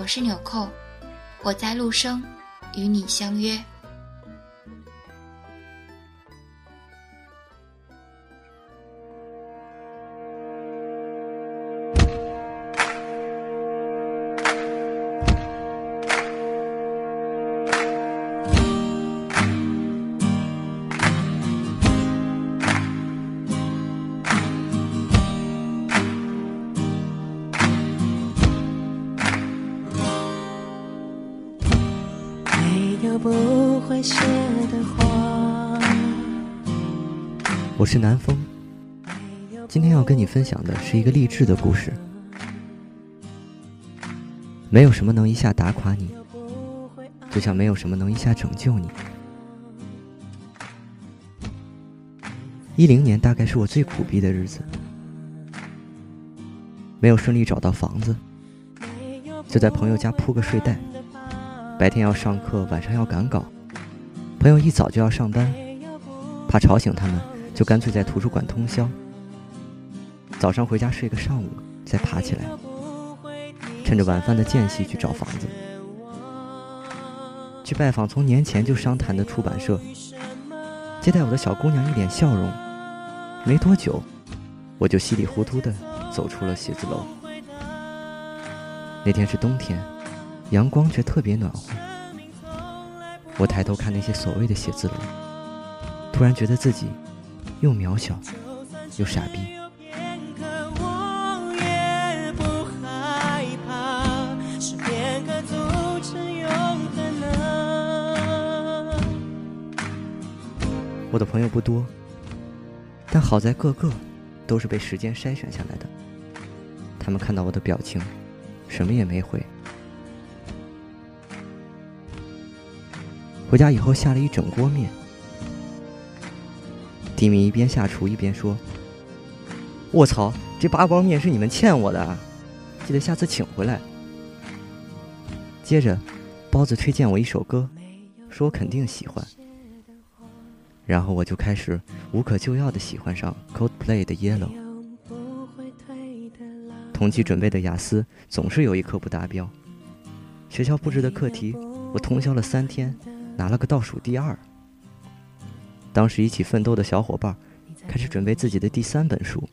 我是纽扣，我在陆生，与你相约。写的话。我是南风，今天要跟你分享的是一个励志的故事。没有什么能一下打垮你，就像没有什么能一下拯救你。一零年大概是我最苦逼的日子，没有顺利找到房子，就在朋友家铺个睡袋。白天要上课，晚上要赶稿。朋友一早就要上班，怕吵醒他们，就干脆在图书馆通宵。早上回家睡个上午，再爬起来，趁着晚饭的间隙去找房子，去拜访从年前就商谈的出版社。接待我的小姑娘一脸笑容，没多久，我就稀里糊涂的走出了写字楼。那天是冬天。阳光却特别暖和。我抬头看那些所谓的写字楼，突然觉得自己又渺小又傻逼。我的朋友不多，但好在个个都是被时间筛选下来的。他们看到我的表情，什么也没回。回家以后下了一整锅面，蒂米一边下厨一边说：“卧槽，这八包面是你们欠我的，记得下次请回来。”接着，包子推荐我一首歌，说我肯定喜欢。然后我就开始无可救药的喜欢上 Coldplay 的 Yellow。同期准备的雅思总是有一科不达标，学校布置的课题我通宵了三天。拿了个倒数第二。当时一起奋斗的小伙伴开始准备自己的第三本书。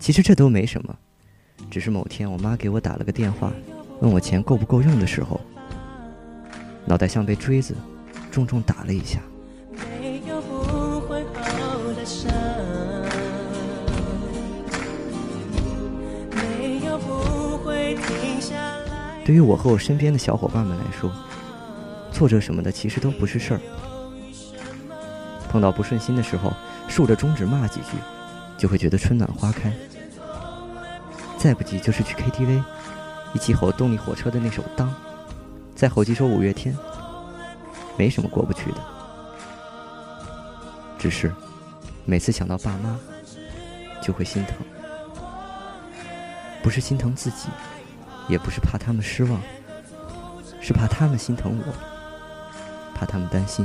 其实这都没什么，只是某天我妈给我打了个电话，问我钱够不够用的时候，脑袋像被锥子重重打了一下。对于我和我身边的小伙伴们来说。挫折什么的其实都不是事儿，碰到不顺心的时候，竖着中指骂几句，就会觉得春暖花开。再不济就是去 KTV，一起吼动力火车的那首《当》，再吼几首五月天，没什么过不去的。只是每次想到爸妈，就会心疼，不是心疼自己，也不是怕他们失望，是怕他们心疼我。怕他们担心。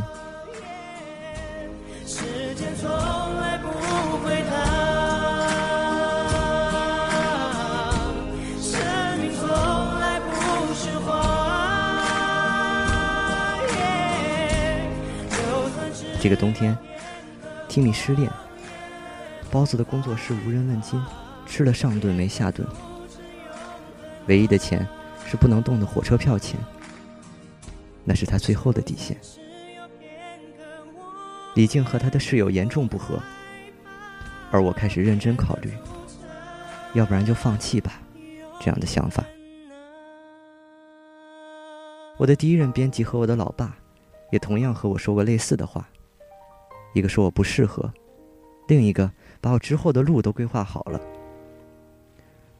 这个冬天，Timmy 失恋，包子的工作室无人问津，吃了上顿没下顿，唯一的钱是不能动的火车票钱，那是他最后的底线。李静和他的室友严重不和，而我开始认真考虑，要不然就放弃吧，这样的想法。我的第一任编辑和我的老爸，也同样和我说过类似的话，一个说我不适合，另一个把我之后的路都规划好了。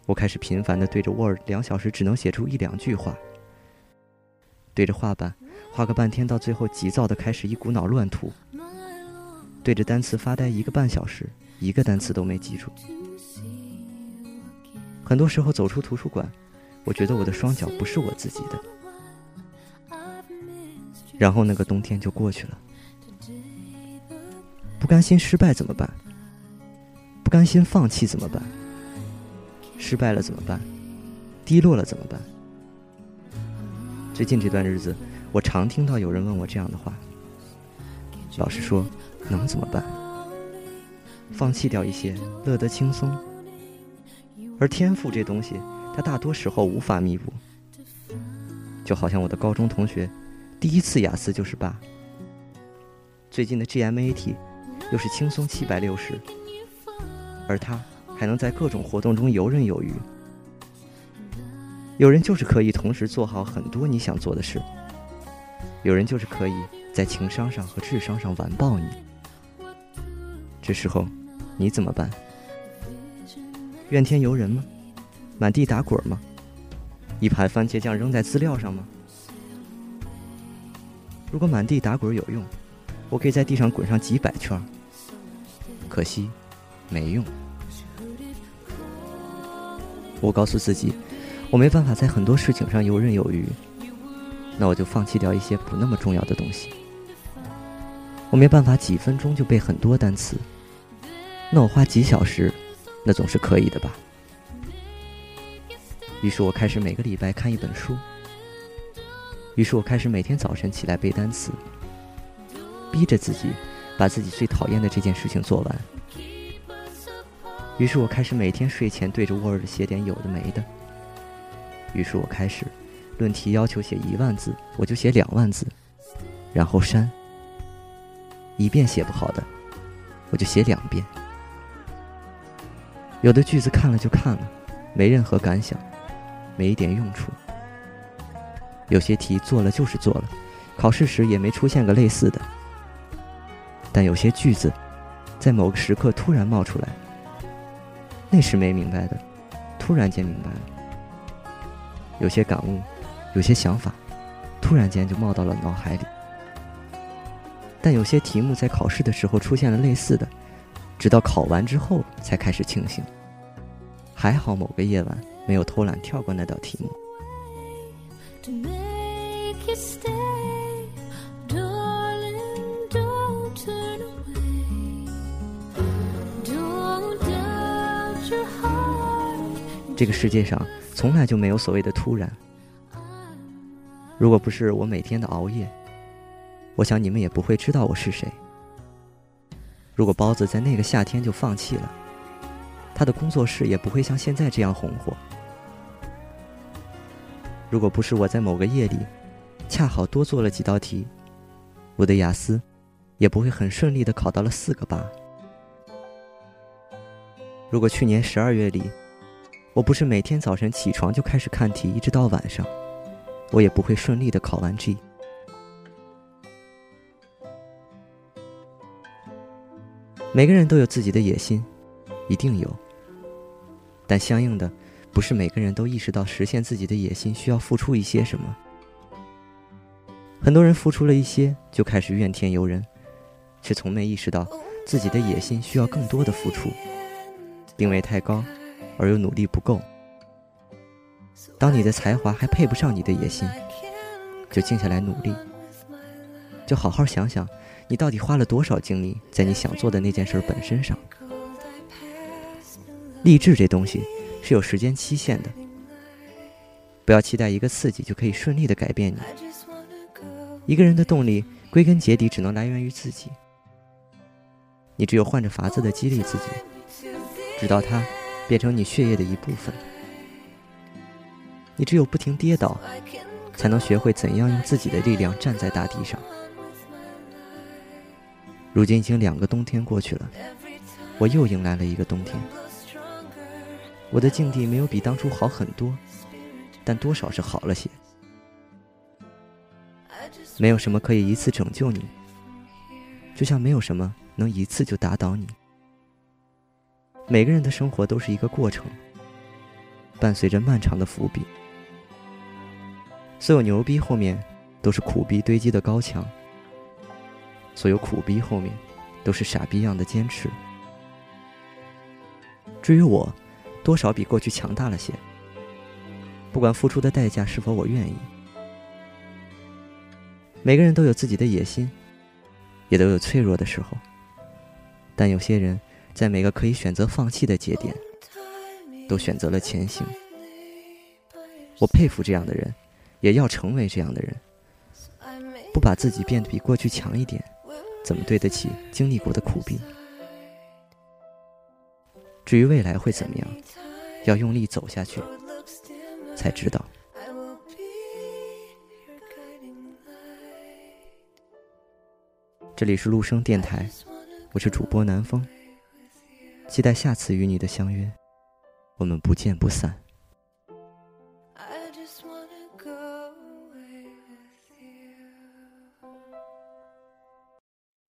我开始频繁地对着 Word 两小时只能写出一两句话，对着画板画个半天，到最后急躁的开始一股脑乱涂。对着单词发呆一个半小时，一个单词都没记住。很多时候走出图书馆，我觉得我的双脚不是我自己的。然后那个冬天就过去了。不甘心失败怎么办？不甘心放弃怎么办？失败了怎么办？低落了怎么办？最近这段日子，我常听到有人问我这样的话。老实说，能怎么办？放弃掉一些，乐得轻松。而天赋这东西，它大多时候无法弥补。就好像我的高中同学，第一次雅思就是八，最近的 GMAT，又是轻松七百六十，而他。还能在各种活动中游刃有余。有人就是可以同时做好很多你想做的事，有人就是可以在情商上和智商上完爆你。这时候，你怎么办？怨天尤人吗？满地打滚吗？一盘番茄酱扔在资料上吗？如果满地打滚有用，我可以在地上滚上几百圈。可惜，没用。我告诉自己，我没办法在很多事情上游刃有余，那我就放弃掉一些不那么重要的东西。我没办法几分钟就背很多单词，那我花几小时，那总是可以的吧。于是我开始每个礼拜看一本书，于是我开始每天早晨起来背单词，逼着自己把自己最讨厌的这件事情做完。于是我开始每天睡前对着 Word 写点有的没的。于是我开始，论题要求写一万字，我就写两万字，然后删。一遍写不好的，我就写两遍。有的句子看了就看了，没任何感想，没一点用处。有些题做了就是做了，考试时也没出现个类似的。但有些句子，在某个时刻突然冒出来。那时没明白的，突然间明白了。有些感悟，有些想法，突然间就冒到了脑海里。但有些题目在考试的时候出现了类似的，直到考完之后才开始庆幸。还好某个夜晚没有偷懒跳过那道题目。这个世界上从来就没有所谓的突然。如果不是我每天的熬夜，我想你们也不会知道我是谁。如果包子在那个夏天就放弃了，他的工作室也不会像现在这样红火。如果不是我在某个夜里恰好多做了几道题，我的雅思也不会很顺利的考到了四个八。如果去年十二月里，我不是每天早晨起床就开始看题，一直到晚上，我也不会顺利的考完 G。每个人都有自己的野心，一定有。但相应的，不是每个人都意识到实现自己的野心需要付出一些什么。很多人付出了一些，就开始怨天尤人，却从没意识到自己的野心需要更多的付出，定位太高。而又努力不够。当你的才华还配不上你的野心，就静下来努力，就好好想想，你到底花了多少精力在你想做的那件事本身上。励志这东西是有时间期限的，不要期待一个刺激就可以顺利的改变你。一个人的动力归根结底只能来源于自己，你只有换着法子的激励自己，直到他。变成你血液的一部分。你只有不停跌倒，才能学会怎样用自己的力量站在大地上。如今已经两个冬天过去了，我又迎来了一个冬天。我的境地没有比当初好很多，但多少是好了些。没有什么可以一次拯救你，就像没有什么能一次就打倒你。每个人的生活都是一个过程，伴随着漫长的伏笔。所有牛逼后面都是苦逼堆积的高墙，所有苦逼后面都是傻逼一样的坚持。至于我，多少比过去强大了些。不管付出的代价是否我愿意。每个人都有自己的野心，也都有脆弱的时候。但有些人，在每个可以选择放弃的节点，都选择了前行。我佩服这样的人，也要成为这样的人。不把自己变得比过去强一点，怎么对得起经历过的苦逼？至于未来会怎么样，要用力走下去，才知道。这里是陆生电台，我是主播南风，期待下次与你的相约，我们不见不散。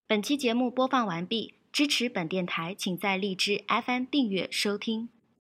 本期节目播放完毕，支持本电台，请在荔枝 FM 订阅收听。